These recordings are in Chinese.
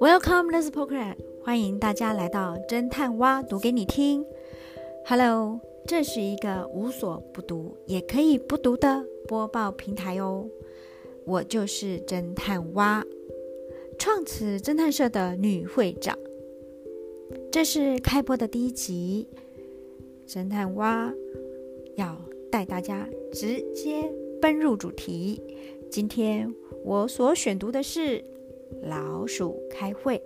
Welcome to the program，欢迎大家来到侦探蛙读给你听。Hello，这是一个无所不读也可以不读的播报平台哦。我就是侦探蛙，创此侦探社的女会长。这是开播的第一集，侦探蛙要带大家直接奔入主题。今天我所选读的是。老鼠开会。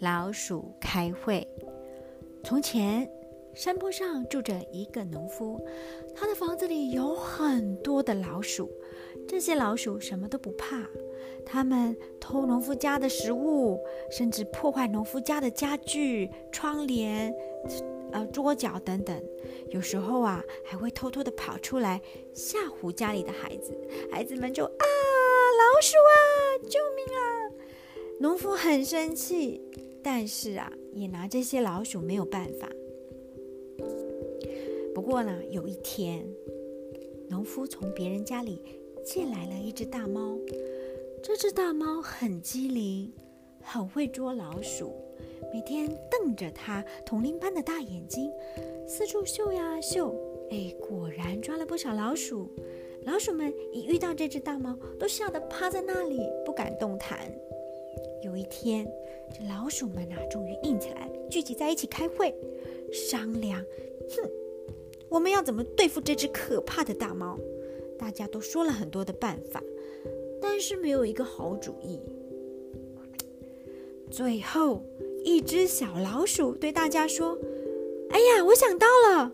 老鼠开会。从前，山坡上住着一个农夫，他的房子里有很多的老鼠。这些老鼠什么都不怕，他们偷农夫家的食物，甚至破坏农夫家的家具、窗帘、呃桌角等等。有时候啊，还会偷偷的跑出来吓唬家里的孩子，孩子们就啊。老鼠啊！救命啊！农夫很生气，但是啊，也拿这些老鼠没有办法。不过呢，有一天，农夫从别人家里借来了一只大猫。这只大猫很机灵，很会捉老鼠，每天瞪着它铜铃般的大眼睛，四处嗅呀嗅。哎，果然抓了不少老鼠。老鼠们一遇到这只大猫，都吓得趴在那里不敢动弹。有一天，这老鼠们啊，终于硬起来，聚集在一起开会商量。哼，我们要怎么对付这只可怕的大猫？大家都说了很多的办法，但是没有一个好主意。最后，一只小老鼠对大家说：“哎呀，我想到了。”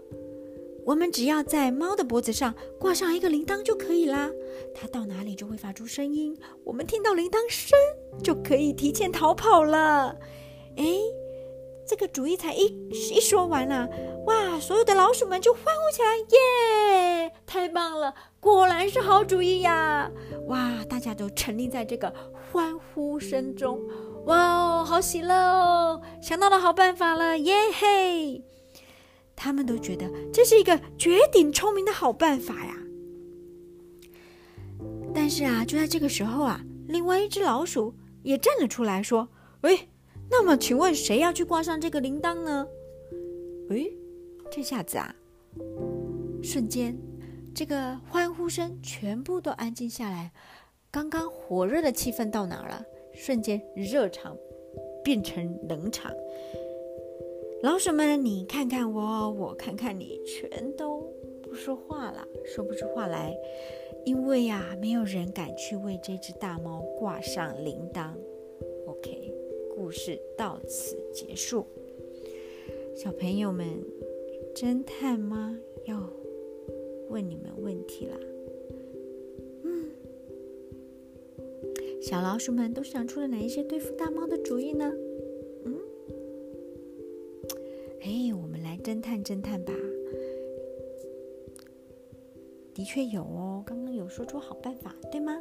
我们只要在猫的脖子上挂上一个铃铛就可以啦，它到哪里就会发出声音，我们听到铃铛声就可以提前逃跑了。哎，这个主意才一一说完啊，哇，所有的老鼠们就欢呼起来，耶，太棒了，果然是好主意呀！哇，大家都沉溺在这个欢呼声中，哇哦，好喜乐哦，想到了好办法了，耶嘿！他们都觉得这是一个绝顶聪明的好办法呀。但是啊，就在这个时候啊，另外一只老鼠也站了出来，说：“喂，那么请问谁要去挂上这个铃铛呢？”诶，这下子啊，瞬间这个欢呼声全部都安静下来。刚刚火热的气氛到哪儿了？瞬间热场变成冷场。老鼠们，你看看我，我看看你，全都不说话了，说不出话来，因为呀，没有人敢去为这只大猫挂上铃铛。OK，故事到此结束。小朋友们，侦探吗？要问你们问题啦。嗯，小老鼠们都想出了哪一些对付大猫的主意呢？侦探侦探吧。的确有哦，刚刚有说出好办法，对吗？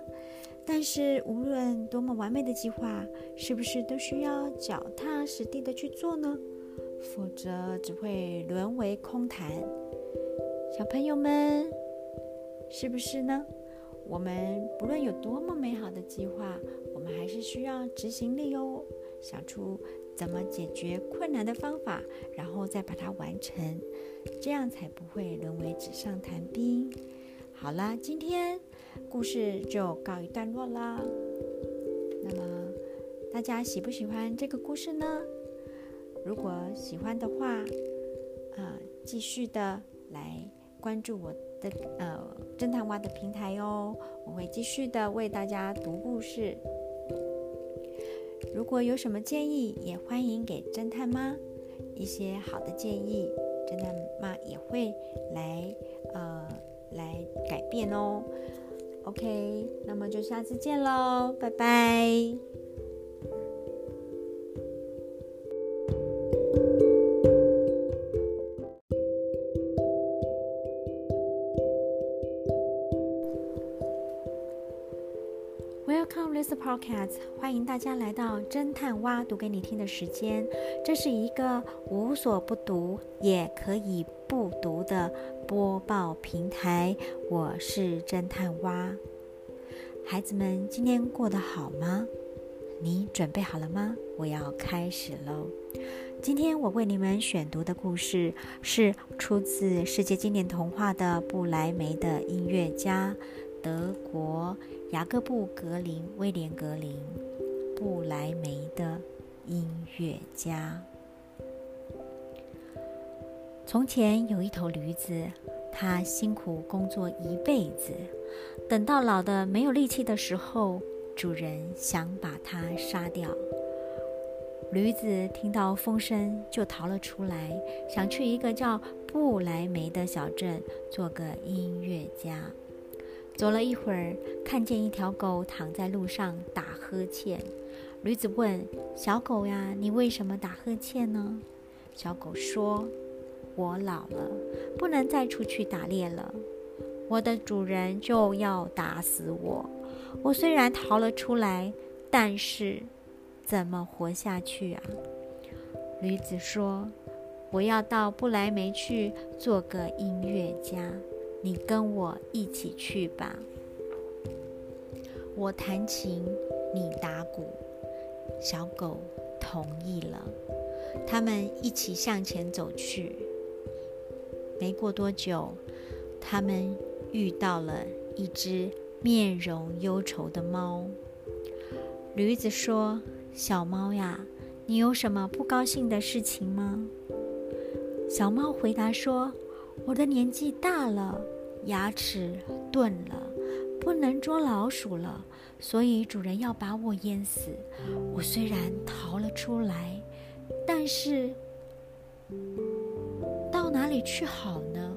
但是无论多么完美的计划，是不是都需要脚踏实地的去做呢？否则只会沦为空谈。小朋友们，是不是呢？我们不论有多么美好的计划，我们还是需要执行力哦，想出。怎么解决困难的方法，然后再把它完成，这样才不会沦为纸上谈兵。好了，今天故事就告一段落啦。那么大家喜不喜欢这个故事呢？如果喜欢的话，啊，继续的来关注我的呃侦探蛙的平台哦，我会继续的为大家读故事。如果有什么建议，也欢迎给侦探妈一些好的建议，侦探妈也会来呃来改变哦。OK，那么就下次见喽，拜拜。欢迎大家来到侦探蛙读给你听的时间。这是一个无所不读也可以不读的播报平台。我是侦探蛙。孩子们今天过得好吗？你准备好了吗？我要开始喽。今天我为你们选读的故事是出自世界经典童话的布莱梅的音乐家，德国雅各布·格林威廉·格林。布莱梅的音乐家。从前有一头驴子，它辛苦工作一辈子，等到老的没有力气的时候，主人想把它杀掉。驴子听到风声就逃了出来，想去一个叫布莱梅的小镇做个音乐家。走了一会儿，看见一条狗躺在路上打呵欠。驴子问：“小狗呀，你为什么打呵欠呢？”小狗说：“我老了，不能再出去打猎了，我的主人就要打死我。我虽然逃了出来，但是……”怎么活下去啊？驴子说：“我要到不来梅去做个音乐家，你跟我一起去吧。我弹琴，你打鼓。”小狗同意了。他们一起向前走去。没过多久，他们遇到了一只面容忧愁的猫。驴子说。小猫呀，你有什么不高兴的事情吗？小猫回答说：“我的年纪大了，牙齿钝了，不能捉老鼠了，所以主人要把我淹死。我虽然逃了出来，但是到哪里去好呢？”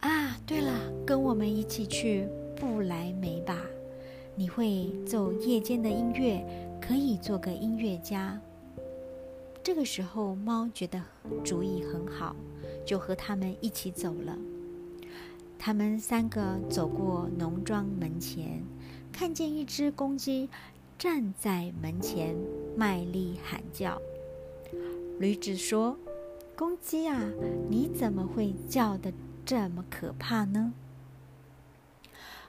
啊，对了，跟我们一起去不来梅吧。你会奏夜间的音乐，可以做个音乐家。这个时候，猫觉得主意很好，就和他们一起走了。他们三个走过农庄门前，看见一只公鸡站在门前，卖力喊叫。驴子说：“公鸡啊，你怎么会叫得这么可怕呢？”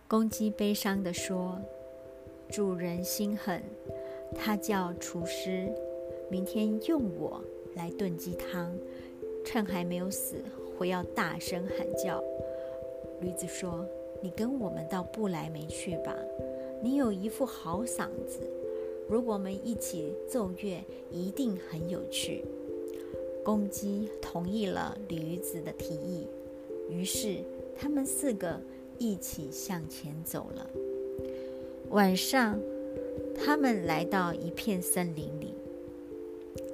公鸡悲伤地说：“主人心狠，他叫厨师明天用我来炖鸡汤，趁还没有死，我要大声喊叫。”驴子说：“你跟我们到布莱梅去吧，你有一副好嗓子，如果我们一起奏乐，一定很有趣。”公鸡同意了驴子的提议，于是他们四个。一起向前走了。晚上，他们来到一片森林里，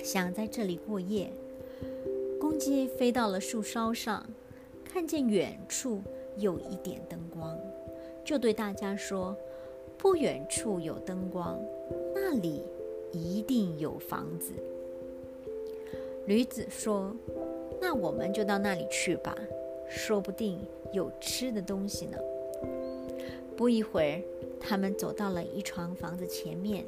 想在这里过夜。公鸡飞到了树梢上，看见远处有一点灯光，就对大家说：“不远处有灯光，那里一定有房子。”驴子说：“那我们就到那里去吧。”说不定有吃的东西呢。不一会儿，他们走到了一幢房子前面。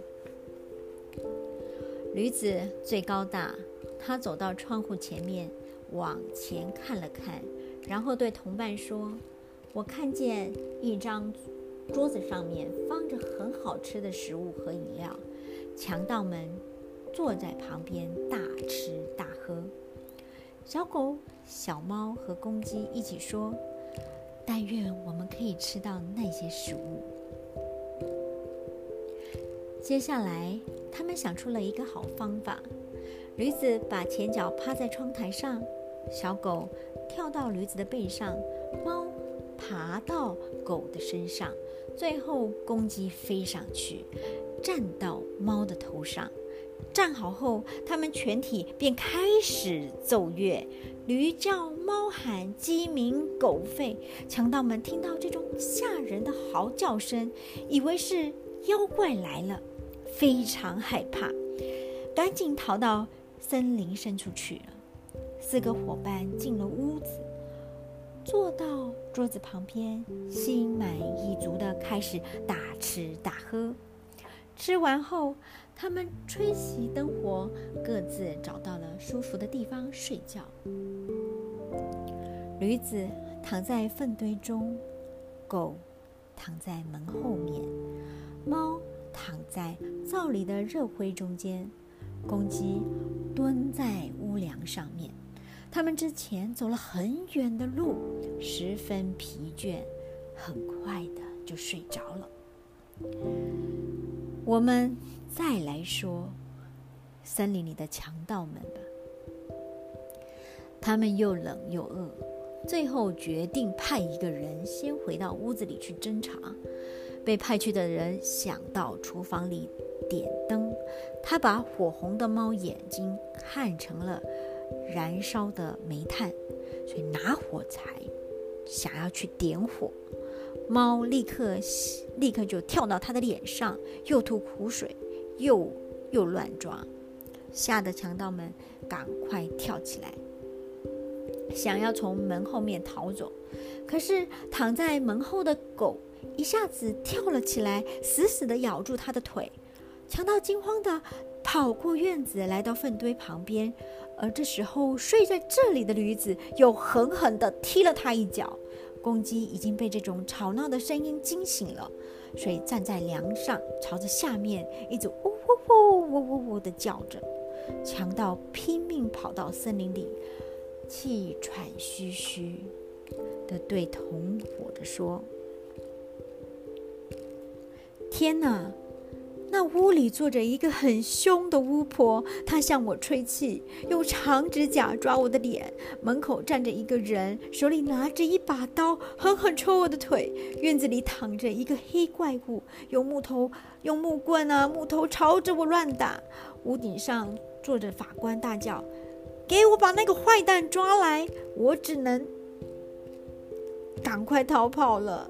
驴子最高大，他走到窗户前面，往前看了看，然后对同伴说：“我看见一张桌子上面放着很好吃的食物和饮料，强盗们坐在旁边大吃大喝。”小狗、小猫和公鸡一起说：“但愿我们可以吃到那些食物。”接下来，他们想出了一个好方法：驴子把前脚趴在窗台上，小狗跳到驴子的背上，猫爬到狗的身上，最后公鸡飞上去，站到猫的头上。站好后，他们全体便开始奏乐，驴叫、猫喊、鸡鸣、狗吠。强盗们听到这种吓人的嚎叫声，以为是妖怪来了，非常害怕，赶紧逃到森林深处去了。四个伙伴进了屋子，坐到桌子旁边，心满意足的开始大吃大喝。吃完后，他们吹熄灯火，各自找到了舒服的地方睡觉。驴子躺在粪堆中，狗躺在门后面，猫躺在灶里的热灰中间，公鸡蹲在屋梁上面。他们之前走了很远的路，十分疲倦，很快的就睡着了。我们再来说森林里的强盗们吧。他们又冷又饿，最后决定派一个人先回到屋子里去侦查。被派去的人想到厨房里点灯，他把火红的猫眼睛看成了燃烧的煤炭，所以拿火柴想要去点火。猫立刻立刻就跳到他的脸上，又吐苦水，又又乱抓，吓得强盗们赶快跳起来。想要从门后面逃走，可是躺在门后的狗一下子跳了起来，死死地咬住他的腿。强盗惊慌地跑过院子，来到粪堆旁边，而这时候睡在这里的驴子又狠狠地踢了他一脚。公鸡已经被这种吵闹的声音惊醒了，所以站在梁上，朝着下面一直呜呜呜呜呜呜地叫着。强盗拼命跑到森林里。气喘吁吁的对同伙着说：“天哪！那屋里坐着一个很凶的巫婆，她向我吹气，用长指甲抓我的脸。门口站着一个人，手里拿着一把刀，狠狠戳我的腿。院子里躺着一个黑怪物，用木头、用木棍啊木头朝着我乱打。屋顶上坐着法官，大叫。”给我把那个坏蛋抓来！我只能赶快逃跑了。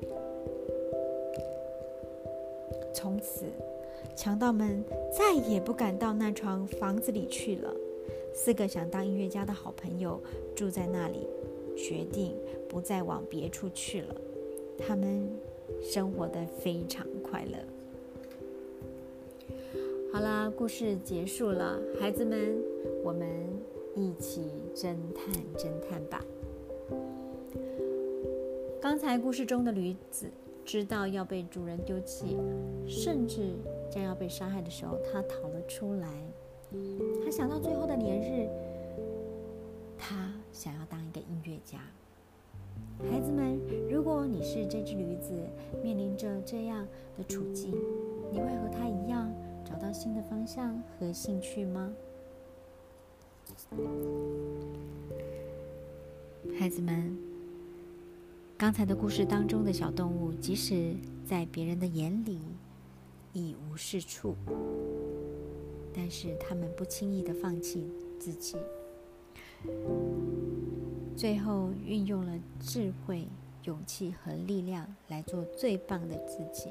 从此，强盗们再也不敢到那幢房子里去了。四个想当音乐家的好朋友住在那里，决定不再往别处去了。他们生活的非常快乐。好啦，故事结束了，孩子们，我们。一起侦探侦探吧。刚才故事中的驴子知道要被主人丢弃，甚至将要被杀害的时候，他逃了出来。他想到最后的年日，他想要当一个音乐家。孩子们，如果你是这只驴子，面临着这样的处境，你会和他一样找到新的方向和兴趣吗？孩子们，刚才的故事当中的小动物，即使在别人的眼里一无是处，但是他们不轻易的放弃自己，最后运用了智慧、勇气和力量来做最棒的自己。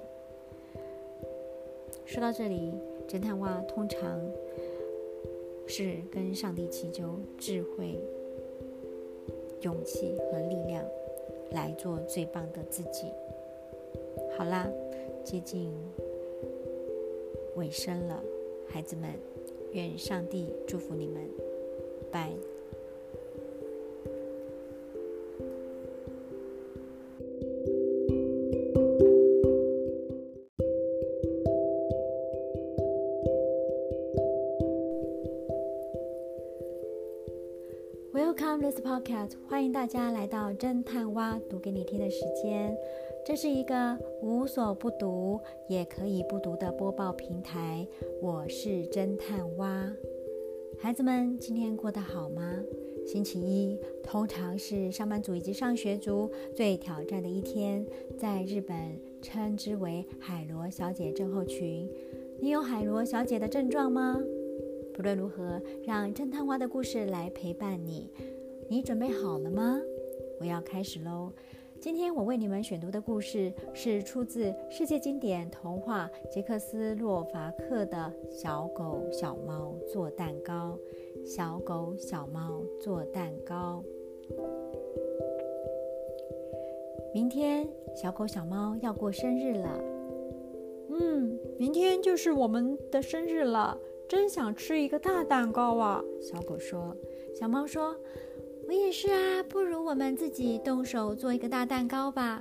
说到这里，侦探蛙通常。是跟上帝祈求智慧、勇气和力量，来做最棒的自己。好啦，接近尾声了，孩子们，愿上帝祝福你们，拜。侦探蛙读给你听的时间。这是一个无所不读，也可以不读的播报平台。我是侦探蛙。孩子们，今天过得好吗？星期一通常是上班族以及上学族最挑战的一天，在日本称之为海螺小姐症候群。你有海螺小姐的症状吗？不论如何，让侦探蛙的故事来陪伴你。你准备好了吗？我要开始喽。今天我为你们选读的故事是出自世界经典童话《杰克斯洛伐克的小狗小猫做蛋糕》。小狗小猫做蛋糕。明天小狗小猫要过生日了。嗯，明天就是我们的生日了。真想吃一个大蛋糕啊！小狗说。小猫说：“我也是啊，不如我们自己动手做一个大蛋糕吧。”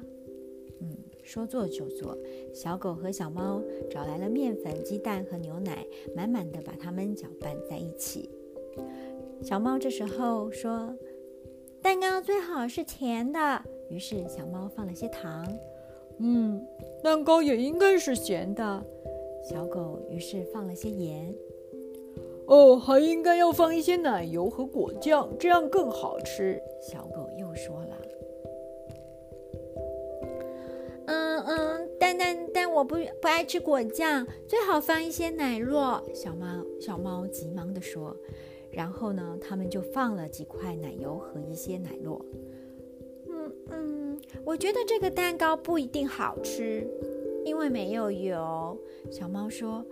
嗯，说做就做。小狗和小猫找来了面粉、鸡蛋和牛奶，满满的把它们搅拌在一起。小猫这时候说：“蛋糕最好是甜的。”于是小猫放了些糖。嗯，蛋糕也应该是咸的。小狗于是放了些盐。哦，还应该要放一些奶油和果酱，这样更好吃。小狗又说了。嗯嗯，但但但我不不爱吃果酱，最好放一些奶酪。小猫小猫急忙地说。然后呢，他们就放了几块奶油和一些奶酪。嗯嗯，我觉得这个蛋糕不一定好吃，因为没有油。小猫说：“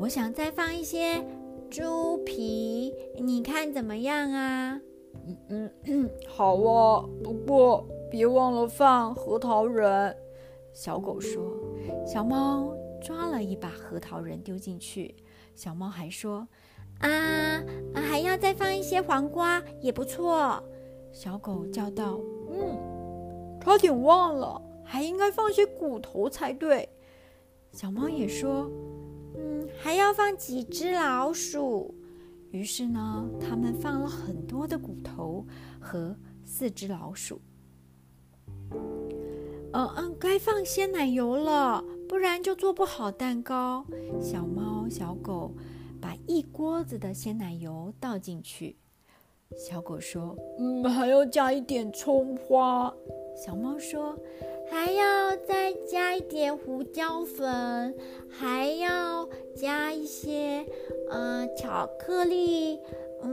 我想再放一些。”猪皮，你看怎么样啊？嗯嗯，好啊，不过别忘了放核桃仁。小狗说。小猫抓了一把核桃仁丢进去。小猫还说：“啊，还要再放一些黄瓜，也不错。”小狗叫道：“嗯，差点忘了，还应该放些骨头才对。”小猫也说。还要放几只老鼠，于是呢，他们放了很多的骨头和四只老鼠。嗯嗯，该放鲜奶油了，不然就做不好蛋糕。小猫、小狗把一锅子的鲜奶油倒进去。小狗说：“嗯，还要加一点葱花。”小猫说。还要再加一点胡椒粉，还要加一些呃巧克力，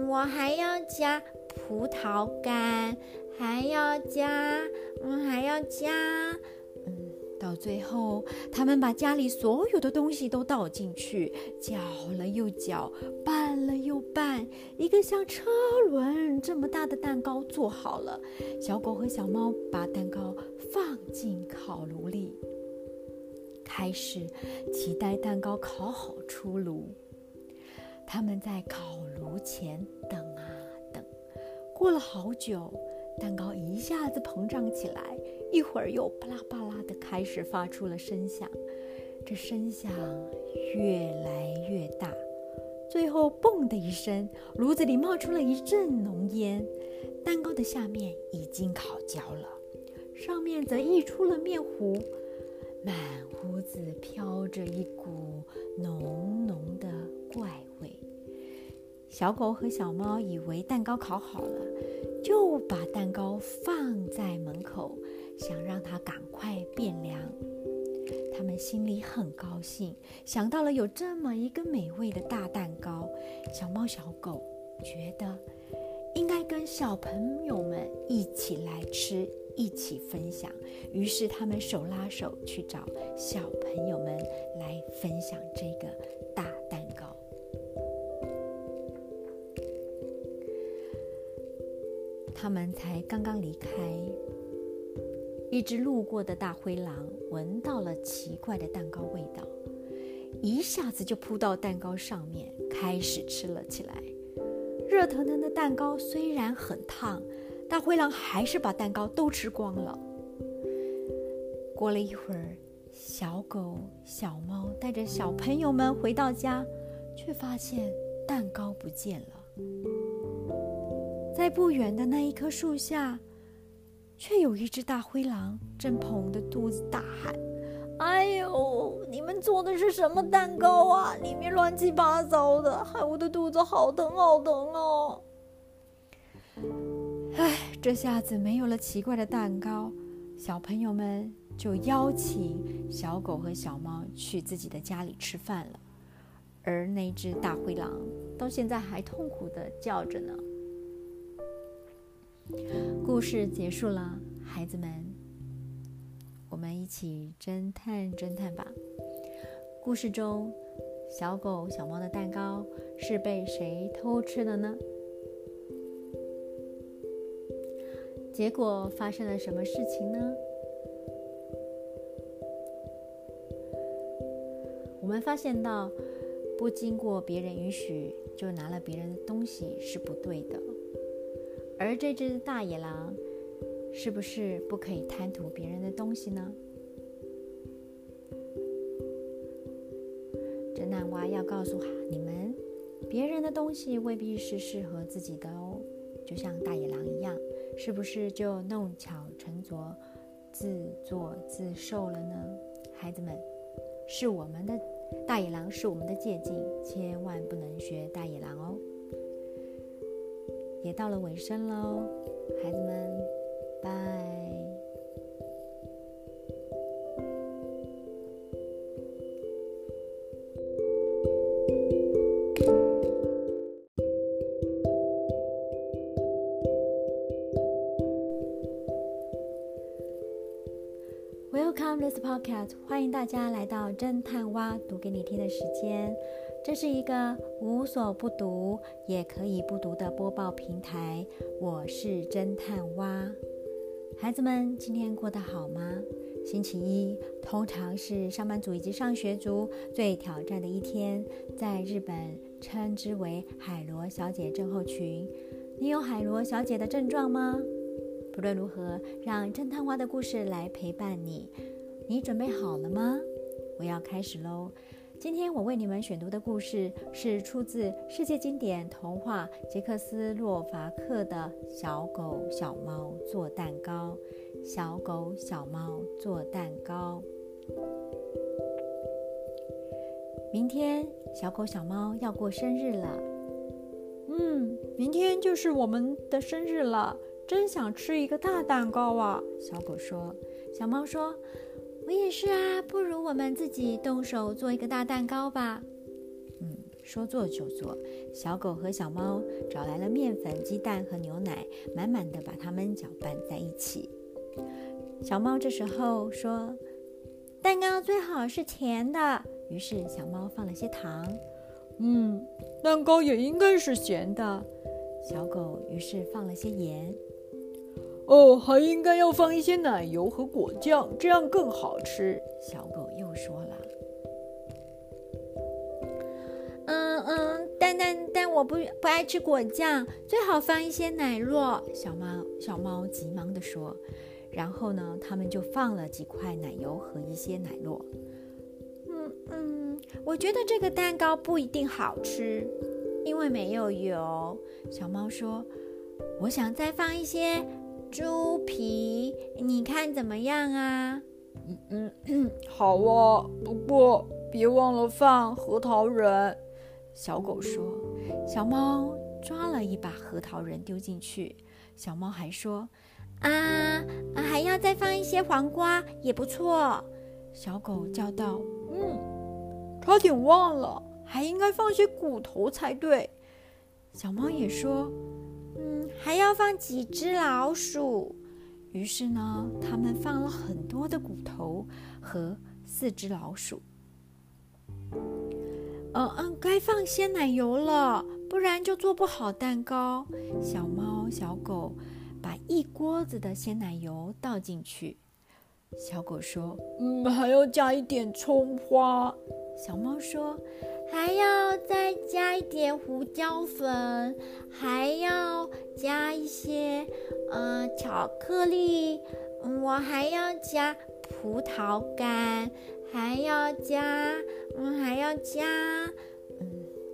我还要加葡萄干，还要加，嗯，还要加，嗯，到最后，他们把家里所有的东西都倒进去，搅了又搅，拌了又拌，一个像车轮这么大的蛋糕做好了。小狗和小猫把蛋糕。放进烤炉里，开始期待蛋糕烤好出炉。他们在烤炉前等啊等，过了好久，蛋糕一下子膨胀起来，一会儿又巴拉巴拉的开始发出了声响。这声响越来越大，最后“嘣”的一声，炉子里冒出了一阵浓烟，蛋糕的下面已经烤焦了。上面则溢出了面糊，满屋子飘着一股浓浓的怪味。小狗和小猫以为蛋糕烤好了，就把蛋糕放在门口，想让它赶快变凉。他们心里很高兴，想到了有这么一个美味的大蛋糕。小猫、小狗觉得应该跟小朋友们一起来吃。一起分享，于是他们手拉手去找小朋友们来分享这个大蛋糕。他们才刚刚离开，一只路过的大灰狼闻到了奇怪的蛋糕味道，一下子就扑到蛋糕上面，开始吃了起来。热腾腾的蛋糕虽然很烫。大灰狼还是把蛋糕都吃光了。过了一会儿，小狗、小猫带着小朋友们回到家，却发现蛋糕不见了。在不远的那一棵树下，却有一只大灰狼正捧着肚子大喊：“哎呦，你们做的是什么蛋糕啊？里面乱七八糟的，害我的肚子好疼好疼哦！”唉，这下子没有了奇怪的蛋糕，小朋友们就邀请小狗和小猫去自己的家里吃饭了。而那只大灰狼到现在还痛苦的叫着呢。故事结束了，孩子们，我们一起侦探侦探吧。故事中，小狗、小猫的蛋糕是被谁偷吃的呢？结果发生了什么事情呢？我们发现到，不经过别人允许就拿了别人的东西是不对的。而这只大野狼，是不是不可以贪图别人的东西呢？侦探蛙要告诉你们，别人的东西未必是适合自己的哦。就像大野狼一样，是不是就弄巧成拙，自作自受了呢？孩子们，是我们的大野狼，是我们的借鉴，千万不能学大野狼哦。也到了尾声喽，孩子们，拜。Welcome this podcast，欢迎大家来到侦探蛙读给你听的时间。这是一个无所不读也可以不读的播报平台。我是侦探蛙。孩子们今天过得好吗？星期一通常是上班族以及上学族最挑战的一天，在日本称之为海螺小姐症候群。你有海螺小姐的症状吗？不论如何，让侦探蛙的故事来陪伴你。你准备好了吗？我要开始喽。今天我为你们选读的故事是出自世界经典童话《杰克斯洛伐克的小狗小猫做蛋糕》。小狗小猫做蛋糕。明天小狗小猫要过生日了。嗯，明天就是我们的生日了。真想吃一个大蛋糕啊！小狗说。小猫说：“我也是啊，不如我们自己动手做一个大蛋糕吧。”嗯，说做就做。小狗和小猫找来了面粉、鸡蛋和牛奶，满满的把它们搅拌在一起。小猫这时候说：“蛋糕最好是甜的。”于是小猫放了些糖。嗯，蛋糕也应该是咸的。小狗于是放了些盐。哦，还应该要放一些奶油和果酱，这样更好吃。小狗又说了：“嗯嗯，但但但我不不爱吃果酱，最好放一些奶酪。”小猫小猫急忙地说。然后呢，他们就放了几块奶油和一些奶酪。嗯嗯，我觉得这个蛋糕不一定好吃，因为没有油。小猫说：“我想再放一些。”猪皮，你看怎么样啊？嗯嗯，好啊，不过别忘了放核桃仁。小狗说。小猫抓了一把核桃仁丢进去。小猫还说：“啊，还要再放一些黄瓜，也不错。”小狗叫道：“嗯，差点忘了，还应该放些骨头才对。”小猫也说。还要放几只老鼠，于是呢，他们放了很多的骨头和四只老鼠。嗯嗯，该放鲜奶油了，不然就做不好蛋糕。小猫、小狗把一锅子的鲜奶油倒进去。小狗说：“嗯，还要加一点葱花。”小猫说。还要再加一点胡椒粉，还要加一些嗯巧克力，我还要加葡萄干，还要加，嗯，还要加，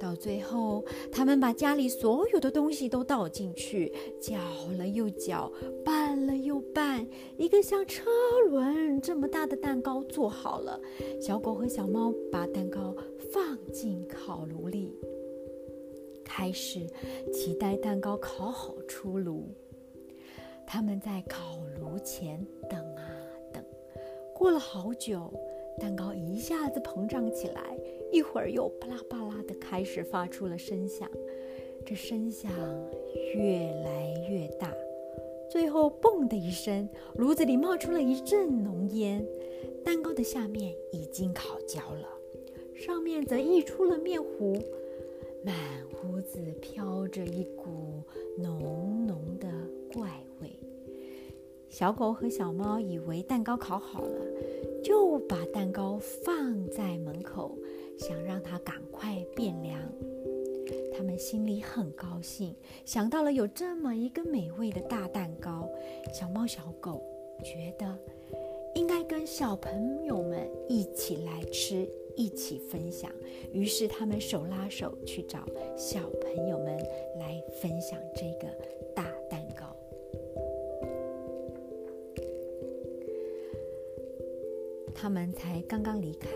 到最后，他们把家里所有的东西都倒进去，搅了又搅，拌了又拌，一个像车轮这么大的蛋糕做好了。小狗和小猫把蛋糕。放进烤炉里，开始期待蛋糕烤好出炉。他们在烤炉前等啊等，过了好久，蛋糕一下子膨胀起来，一会儿又巴拉巴拉的开始发出了声响。这声响越来越大，最后“嘣”的一声，炉子里冒出了一阵浓烟。蛋糕的下面已经烤焦了。上面则溢出了面糊，满屋子飘着一股浓浓的怪味。小狗和小猫以为蛋糕烤好了，就把蛋糕放在门口，想让它赶快变凉。他们心里很高兴，想到了有这么一个美味的大蛋糕。小猫、小狗觉得应该跟小朋友们一起来吃。一起分享。于是他们手拉手去找小朋友们来分享这个大蛋糕。他们才刚刚离开，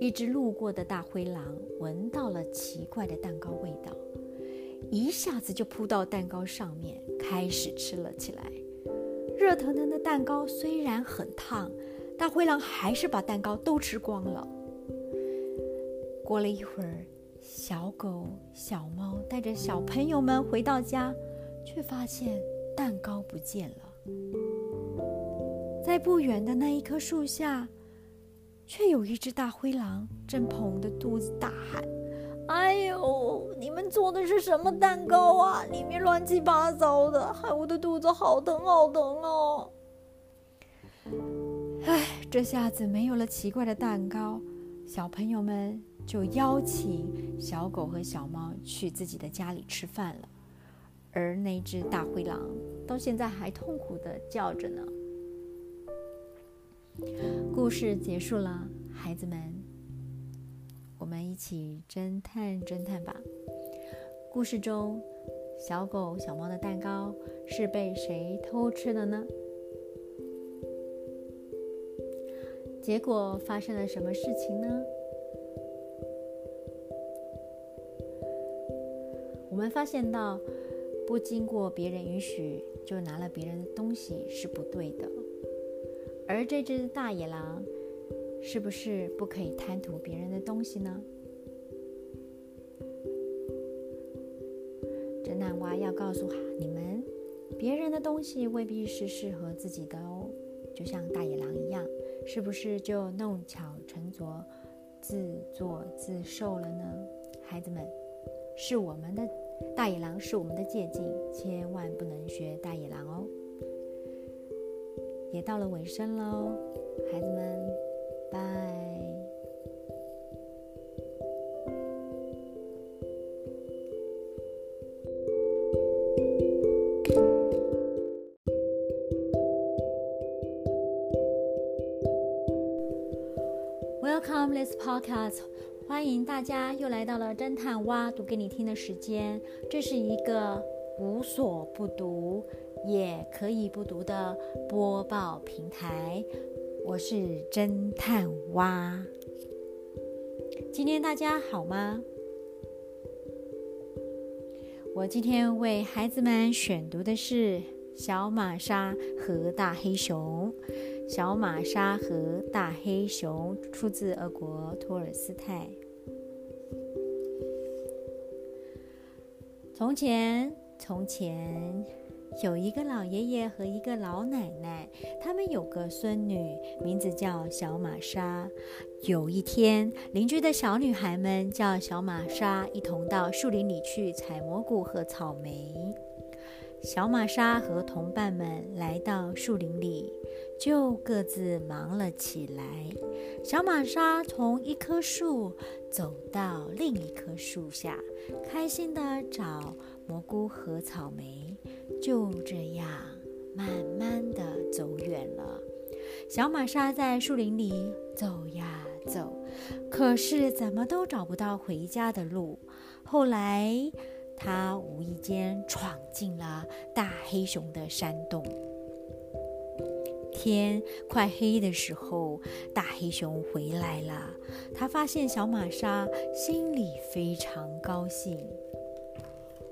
一只路过的大灰狼闻到了奇怪的蛋糕味道，一下子就扑到蛋糕上面，开始吃了起来。热腾腾的蛋糕虽然很烫，大灰狼还是把蛋糕都吃光了。过了一会儿，小狗、小猫带着小朋友们回到家，却发现蛋糕不见了。在不远的那一棵树下，却有一只大灰狼正捧着肚子大喊。哎呦！你们做的是什么蛋糕啊？里面乱七八糟的，害我的肚子好疼好疼哦！唉，这下子没有了奇怪的蛋糕，小朋友们就邀请小狗和小猫去自己的家里吃饭了。而那只大灰狼到现在还痛苦的叫着呢。故事结束了，孩子们。我们一起侦探侦探吧。故事中，小狗、小猫的蛋糕是被谁偷吃的呢？结果发生了什么事情呢？我们发现到，不经过别人允许就拿了别人的东西是不对的。而这只大野狼。是不是不可以贪图别人的东西呢？侦探蛙要告诉哈你们，别人的东西未必是适合自己的哦。就像大野狼一样，是不是就弄巧成拙、自作自受了呢？孩子们，是我们的大野狼是我们的借鉴，千万不能学大野狼哦。也到了尾声喽，孩子们。拜。Welcome this podcast，欢迎大家又来到了侦探蛙读给你听的时间。这是一个无所不读，也可以不读的播报平台。我是侦探蛙，今天大家好吗？我今天为孩子们选读的是《小玛莎和大黑熊》。小玛莎和大黑熊出自俄国托尔斯泰。从前，从前。有一个老爷爷和一个老奶奶，他们有个孙女，名字叫小玛莎。有一天，邻居的小女孩们叫小玛莎一同到树林里去采蘑菇和草莓。小玛莎和同伴们来到树林里，就各自忙了起来。小玛莎从一棵树走到另一棵树下，开心地找蘑菇和草莓。就这样，慢慢地走远了。小玛莎在树林里走呀走，可是怎么都找不到回家的路。后来，她无意间闯进了大黑熊的山洞。天快黑的时候，大黑熊回来了。他发现小玛莎，心里非常高兴。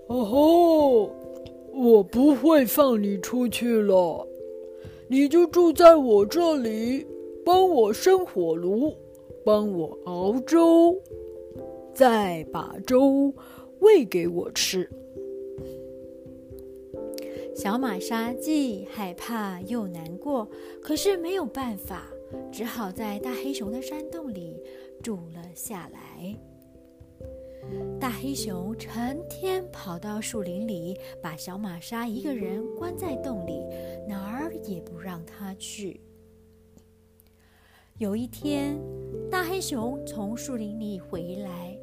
哦吼！我不会放你出去了，你就住在我这里，帮我生火炉，帮我熬粥，再把粥喂给我吃。小玛莎既害怕又难过，可是没有办法，只好在大黑熊的山洞里住了下来。大黑熊成天跑到树林里，把小玛莎一个人关在洞里，哪儿也不让她去。有一天，大黑熊从树林里回来，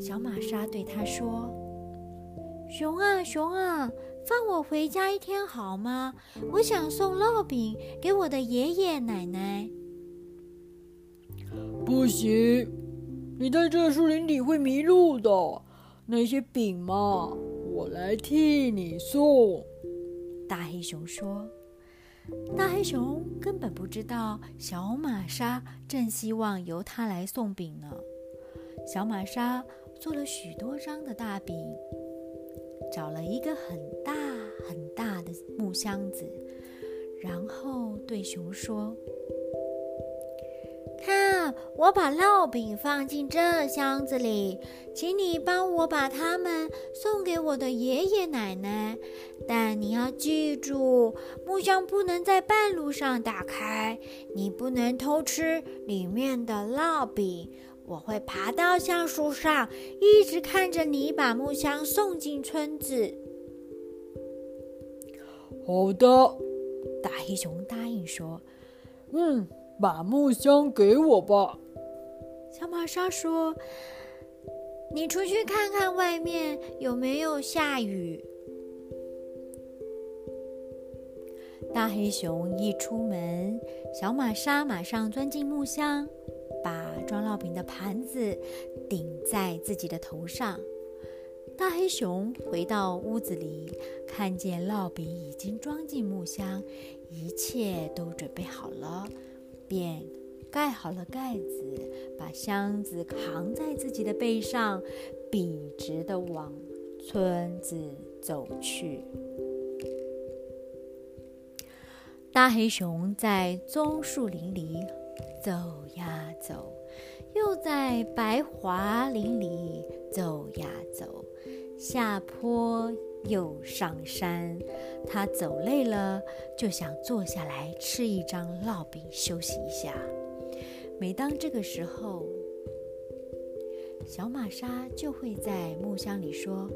小玛莎对他说：“熊啊，熊啊，放我回家一天好吗？我想送烙饼给我的爷爷奶奶。”不行，你在这树林里会迷路的。那些饼嘛，我来替你送。大黑熊说：“大黑熊根本不知道小玛莎正希望由他来送饼呢。小玛莎做了许多张的大饼，找了一个很大很大的木箱子，然后对熊说。”看，我把烙饼放进这箱子里，请你帮我把它们送给我的爷爷奶奶。但你要记住，木箱不能在半路上打开，你不能偷吃里面的烙饼。我会爬到橡树上，一直看着你把木箱送进村子。好的，大黑熊答应说：“嗯。”把木箱给我吧，小玛莎说：“你出去看看外面有没有下雨。”大黑熊一出门，小玛莎马上钻进木箱，把装烙饼的盘子顶在自己的头上。大黑熊回到屋子里，看见烙饼已经装进木箱，一切都准备好了。便盖好了盖子，把箱子扛在自己的背上，笔直的往村子走去。大黑熊在棕树林里走呀走，又在白桦林里走呀走，下坡。又上山，他走累了，就想坐下来吃一张烙饼休息一下。每当这个时候，小玛莎就会在木箱里说：“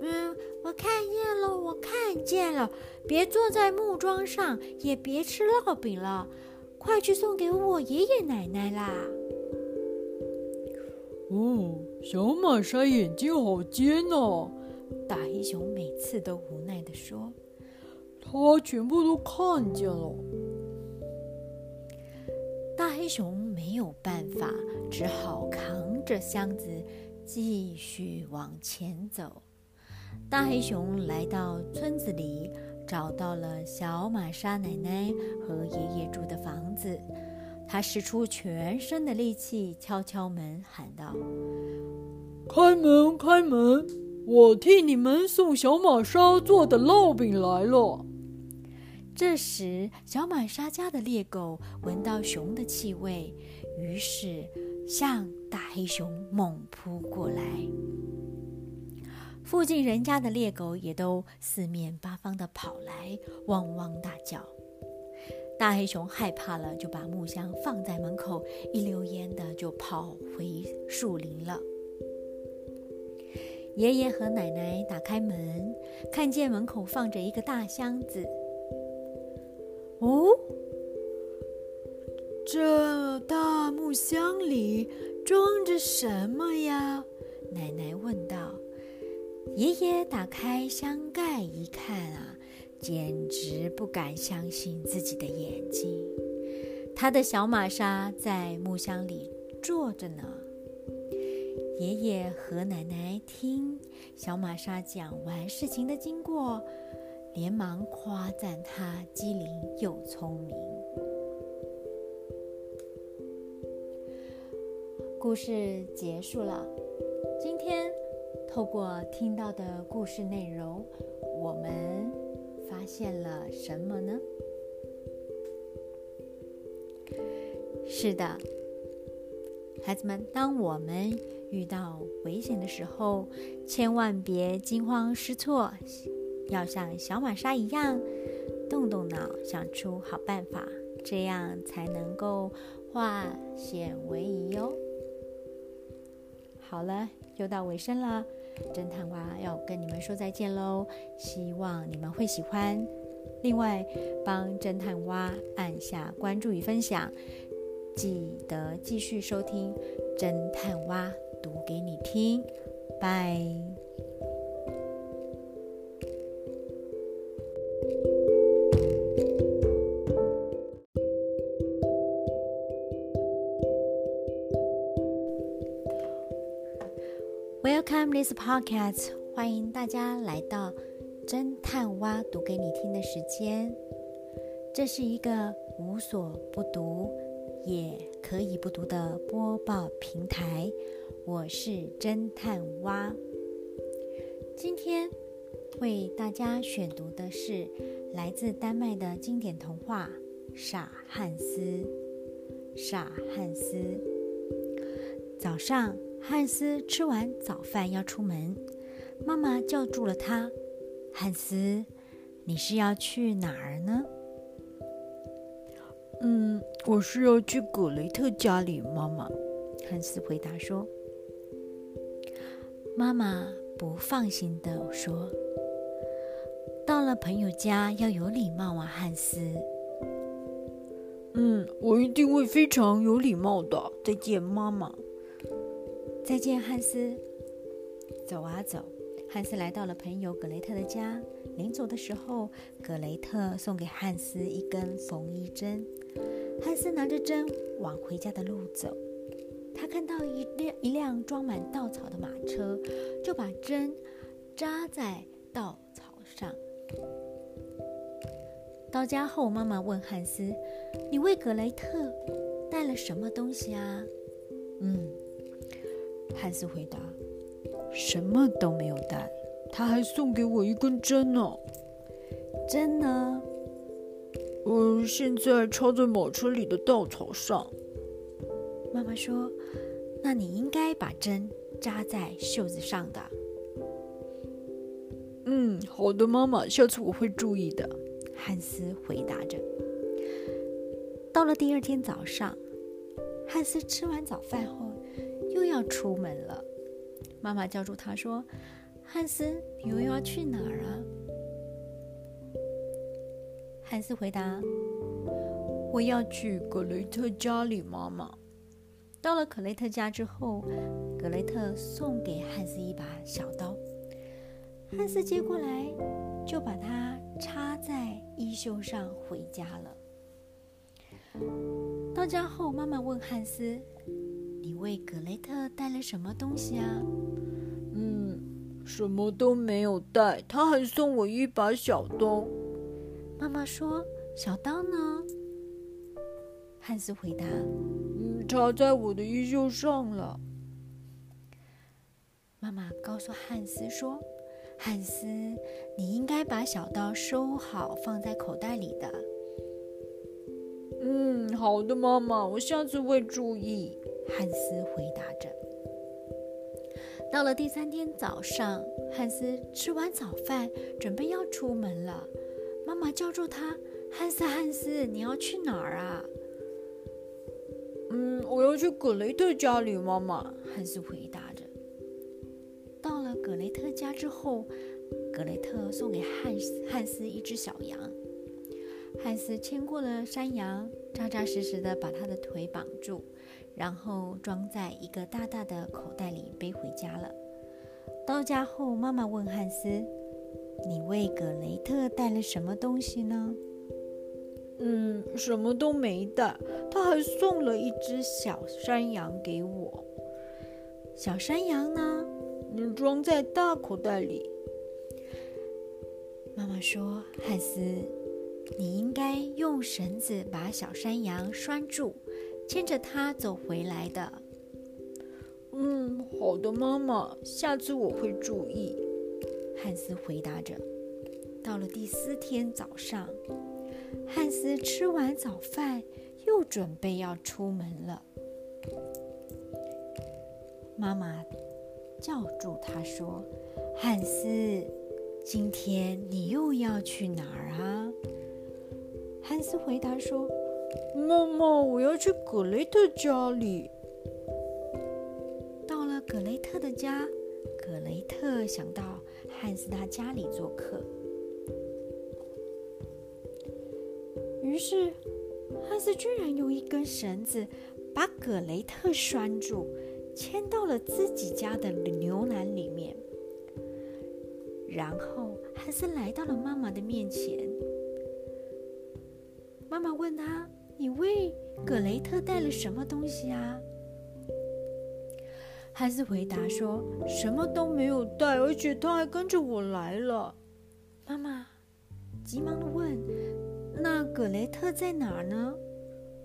嗯，我看见了，我看见了，别坐在木桩上，也别吃烙饼了，快去送给我爷爷奶奶啦！”哦，小玛莎眼睛好尖哦。大黑熊每次都无奈地说：“他全部都看见了。”大黑熊没有办法，只好扛着箱子继续往前走。大黑熊来到村子里，找到了小玛莎奶奶和爷爷住的房子。他使出全身的力气敲敲门，喊道：“开门，开门！”我替你们送小玛莎做的烙饼来了。这时，小玛莎家的猎狗闻到熊的气味，于是向大黑熊猛扑过来。附近人家的猎狗也都四面八方的跑来，汪汪大叫。大黑熊害怕了，就把木箱放在门口，一溜烟的就跑回树林了。爷爷和奶奶打开门，看见门口放着一个大箱子。哦，这大木箱里装着什么呀？奶奶问道。爷爷打开箱盖一看啊，简直不敢相信自己的眼睛。他的小玛莎在木箱里坐着呢。爷爷和奶奶听小玛莎讲完事情的经过，连忙夸赞她机灵又聪明。故事结束了。今天透过听到的故事内容，我们发现了什么呢？是的，孩子们，当我们遇到危险的时候，千万别惊慌失措，要像小玛莎一样，动动脑，想出好办法，这样才能够化险为夷哟。好了，又到尾声了，侦探蛙要跟你们说再见喽，希望你们会喜欢。另外，帮侦探蛙按下关注与分享，记得继续收听侦探蛙。读给你听，bye。Welcome this podcast 欢迎大家来到侦探蛙读给你听的时间，这是一个无所不读，也可以不读的播报平台。我是侦探蛙。今天为大家选读的是来自丹麦的经典童话《傻汉斯》。傻汉斯。早上，汉斯吃完早饭要出门，妈妈叫住了他：“汉斯，你是要去哪儿呢？”“嗯，我是要去格雷特家里。”妈妈，汉斯回答说。妈妈不放心地说：“到了朋友家要有礼貌啊，汉斯。”嗯，我一定会非常有礼貌的。再见，妈妈。再见，汉斯。走啊走，汉斯来到了朋友格雷特的家。临走的时候，格雷特送给汉斯一根缝衣针。汉斯拿着针往回家的路走。他看到一辆一辆装满稻草的马车，就把针扎在稻草上。到家后，妈妈问汉斯：“你为格雷特带了什么东西啊？”“嗯。”汉斯回答，“什么都没有带。他还送给我一根针呢。”“针呢？”“嗯，现在插在马车里的稻草上。”妈妈说：“那你应该把针扎在袖子上的。”“嗯，好的，妈妈，下次我会注意的。”汉斯回答着。到了第二天早上，汉斯吃完早饭后又要出门了。妈妈叫住他说：“汉斯，你又要去哪儿啊？”汉斯回答：“我要去格雷特家里。”妈妈。到了格雷特家之后，格雷特送给汉斯一把小刀。汉斯接过来，就把它插在衣袖上回家了。到家后，妈妈问汉斯：“你为格雷特带了什么东西啊？”“嗯，什么都没有带。他还送我一把小刀。”妈妈说：“小刀呢？”汉斯回答：“嗯，插在我的衣袖上了。”妈妈告诉汉斯说。汉斯，你应该把小刀收好，放在口袋里的。嗯，好的，妈妈，我下次会注意。汉斯回答着。到了第三天早上，汉斯吃完早饭，准备要出门了。妈妈叫住他：“汉斯，汉斯，你要去哪儿啊？”“嗯，我要去格雷特家里。”妈妈，汉斯回答着。到了。格雷特家之后，格雷特送给汉斯汉斯一只小羊。汉斯牵过了山羊，扎扎实实的把他的腿绑住，然后装在一个大大的口袋里背回家了。到家后，妈妈问汉斯：“你为格雷特带了什么东西呢？”“嗯，什么都没带。他还送了一只小山羊给我。小山羊呢？”装在大口袋里。妈妈说：“汉斯，你应该用绳子把小山羊拴住，牵着它走回来的。”嗯，好的，妈妈，下次我会注意。”汉斯回答着。到了第四天早上，汉斯吃完早饭，又准备要出门了。妈妈。叫住他说：“汉斯，今天你又要去哪儿啊？”汉斯回答说：“妈妈，我要去格雷特家里。”到了格雷特的家，格雷特想到汉斯他家里做客，于是汉斯居然用一根绳子把葛雷特拴住。牵到了自己家的牛栏里面，然后汉斯来到了妈妈的面前。妈妈问他：“你为葛雷特带了什么东西啊？”汉斯回答说：“什么都没有带，而且他还跟着我来了。”妈妈急忙的问：“那葛雷特在哪儿呢？”“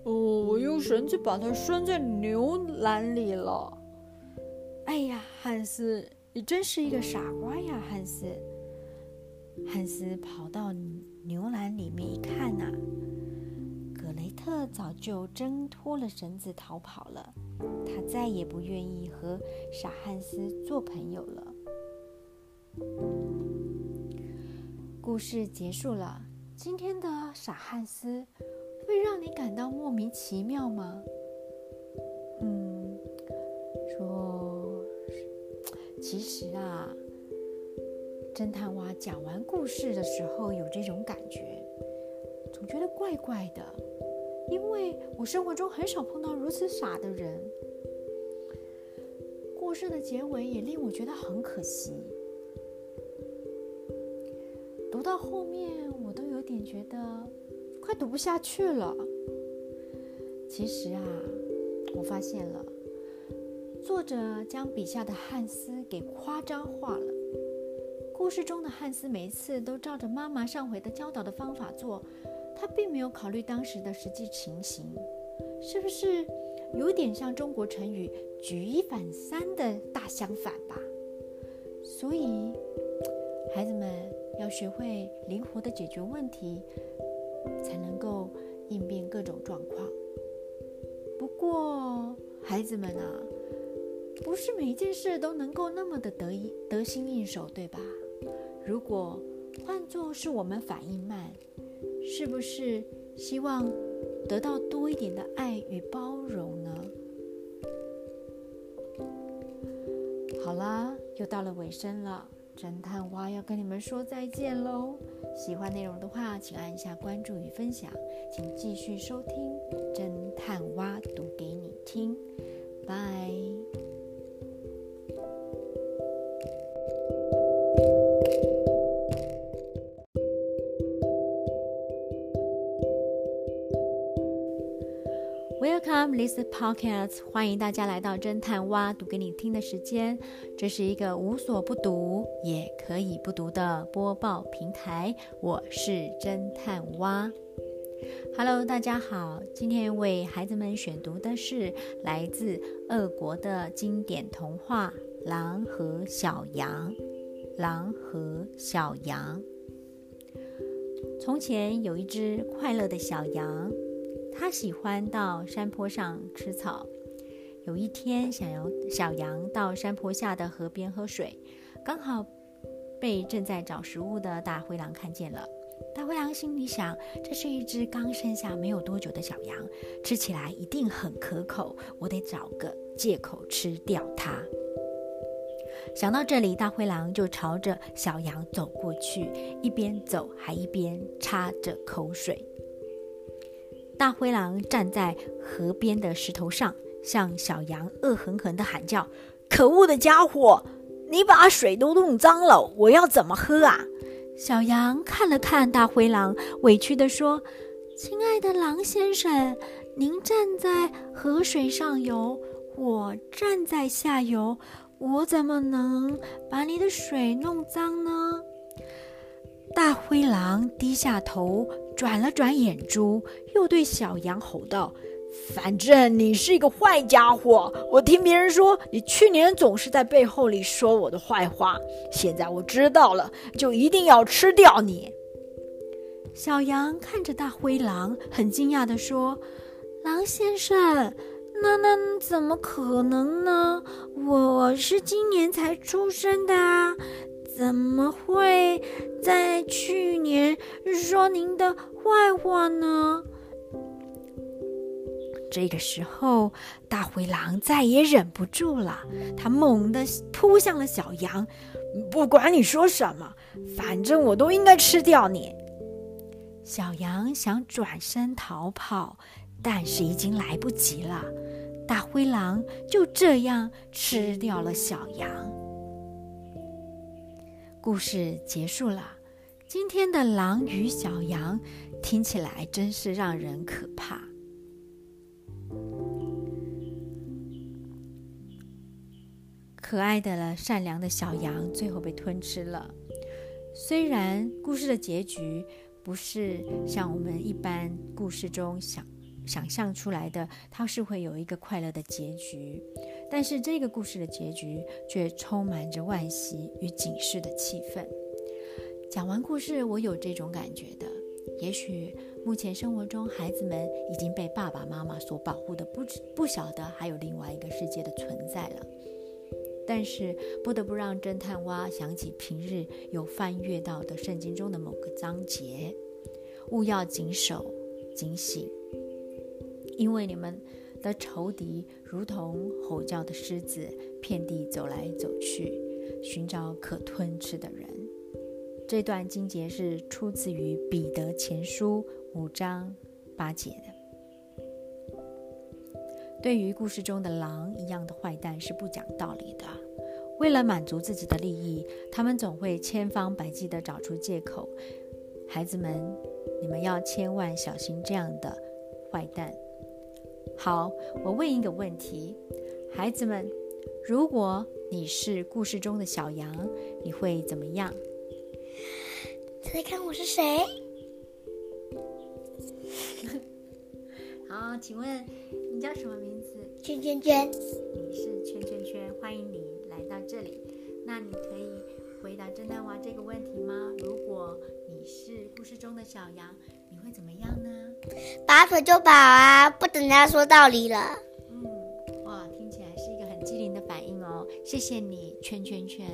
哦，我用绳子把它拴在牛栏里了。”“哎呀，汉斯，你真是一个傻瓜呀，汉斯！”汉斯跑到牛栏里面一看呐，葛雷特早就挣脱了绳子逃跑了。他再也不愿意和傻汉斯做朋友了。故事结束了。今天的傻汉斯会让你感到莫名其妙吗？嗯，说，其实啊，侦探蛙讲完故事的时候有这种感觉，总觉得怪怪的。因为我生活中很少碰到如此傻的人，故事的结尾也令我觉得很可惜。读到后面，觉得快读不下去了。其实啊，我发现了，作者将笔下的汉斯给夸张化了。故事中的汉斯每一次都照着妈妈上回的教导的方法做。他并没有考虑当时的实际情形，是不是有点像中国成语“举一反三”的大相反吧？所以，孩子们要学会灵活的解决问题，才能够应变各种状况。不过，孩子们啊，不是每一件事都能够那么的得意得心应手，对吧？如果换作是我们反应慢，是不是希望得到多一点的爱与包容呢？好啦，又到了尾声了，侦探蛙要跟你们说再见喽。喜欢内容的话，请按一下关注与分享，请继续收听侦探蛙读给你听，拜。This podcast. 欢迎大家来到侦探蛙读给你听的时间。这是一个无所不读也可以不读的播报平台。我是侦探蛙。Hello，大家好。今天为孩子们选读的是来自俄国的经典童话《狼和小羊》。狼和小羊。从前有一只快乐的小羊。他喜欢到山坡上吃草。有一天，小羊小羊到山坡下的河边喝水，刚好被正在找食物的大灰狼看见了。大灰狼心里想：这是一只刚生下没有多久的小羊，吃起来一定很可口，我得找个借口吃掉它。想到这里，大灰狼就朝着小羊走过去，一边走还一边擦着口水。大灰狼站在河边的石头上，向小羊恶狠狠地喊叫：“可恶的家伙，你把水都弄脏了，我要怎么喝啊？”小羊看了看大灰狼，委屈地说：“亲爱的狼先生，您站在河水上游，我站在下游，我怎么能把你的水弄脏呢？”大灰狼低下头，转了转眼珠，又对小羊吼道：“反正你是一个坏家伙，我听别人说你去年总是在背后里说我的坏话。现在我知道了，就一定要吃掉你。”小羊看着大灰狼，很惊讶地说：“狼先生，那那怎么可能呢？我是今年才出生的啊。”怎么会在去年说您的坏话呢？这个时候，大灰狼再也忍不住了，他猛地扑向了小羊。不管你说什么，反正我都应该吃掉你。小羊想转身逃跑，但是已经来不及了。大灰狼就这样吃掉了小羊。故事结束了。今天的狼与小羊听起来真是让人可怕。可爱的善良的小羊最后被吞吃了。虽然故事的结局不是像我们一般故事中想想象出来的，它是会有一个快乐的结局，但是这个故事的结局却充满着惋惜与警示的气氛。讲完故事，我有这种感觉的。也许目前生活中，孩子们已经被爸爸妈妈所保护的，不不晓得还有另外一个世界的存在了。但是不得不让侦探蛙想起平日有翻阅到的圣经中的某个章节，勿要谨守、警醒，因为你们的仇敌如同吼叫的狮子，遍地走来走去，寻找可吞吃的人。这段经节是出自于彼得前书五章八节的。对于故事中的狼一样的坏蛋是不讲道理的，为了满足自己的利益，他们总会千方百计地找出借口。孩子们，你们要千万小心这样的坏蛋。好，我问一个问题，孩子们，如果你是故事中的小羊，你会怎么样？猜看我是谁？好，请问你叫什么名字？圈圈圈。你是圈圈圈，欢迎你来到这里。那你可以回答侦探娃这个问题吗？如果你是故事中的小羊，你会怎么样呢？拔腿就跑啊，不等他说道理了。嗯，哇，听起来是一个很机灵的反应哦。谢谢你，圈圈圈。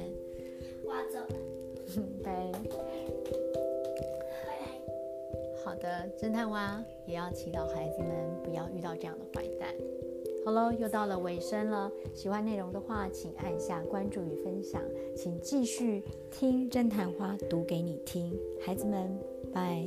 我要走了。拜。好的，侦探蛙也要祈祷孩子们不要遇到这样的坏蛋。好了，又到了尾声了。喜欢内容的话，请按下关注与分享。请继续听侦探花读给你听，孩子们，拜。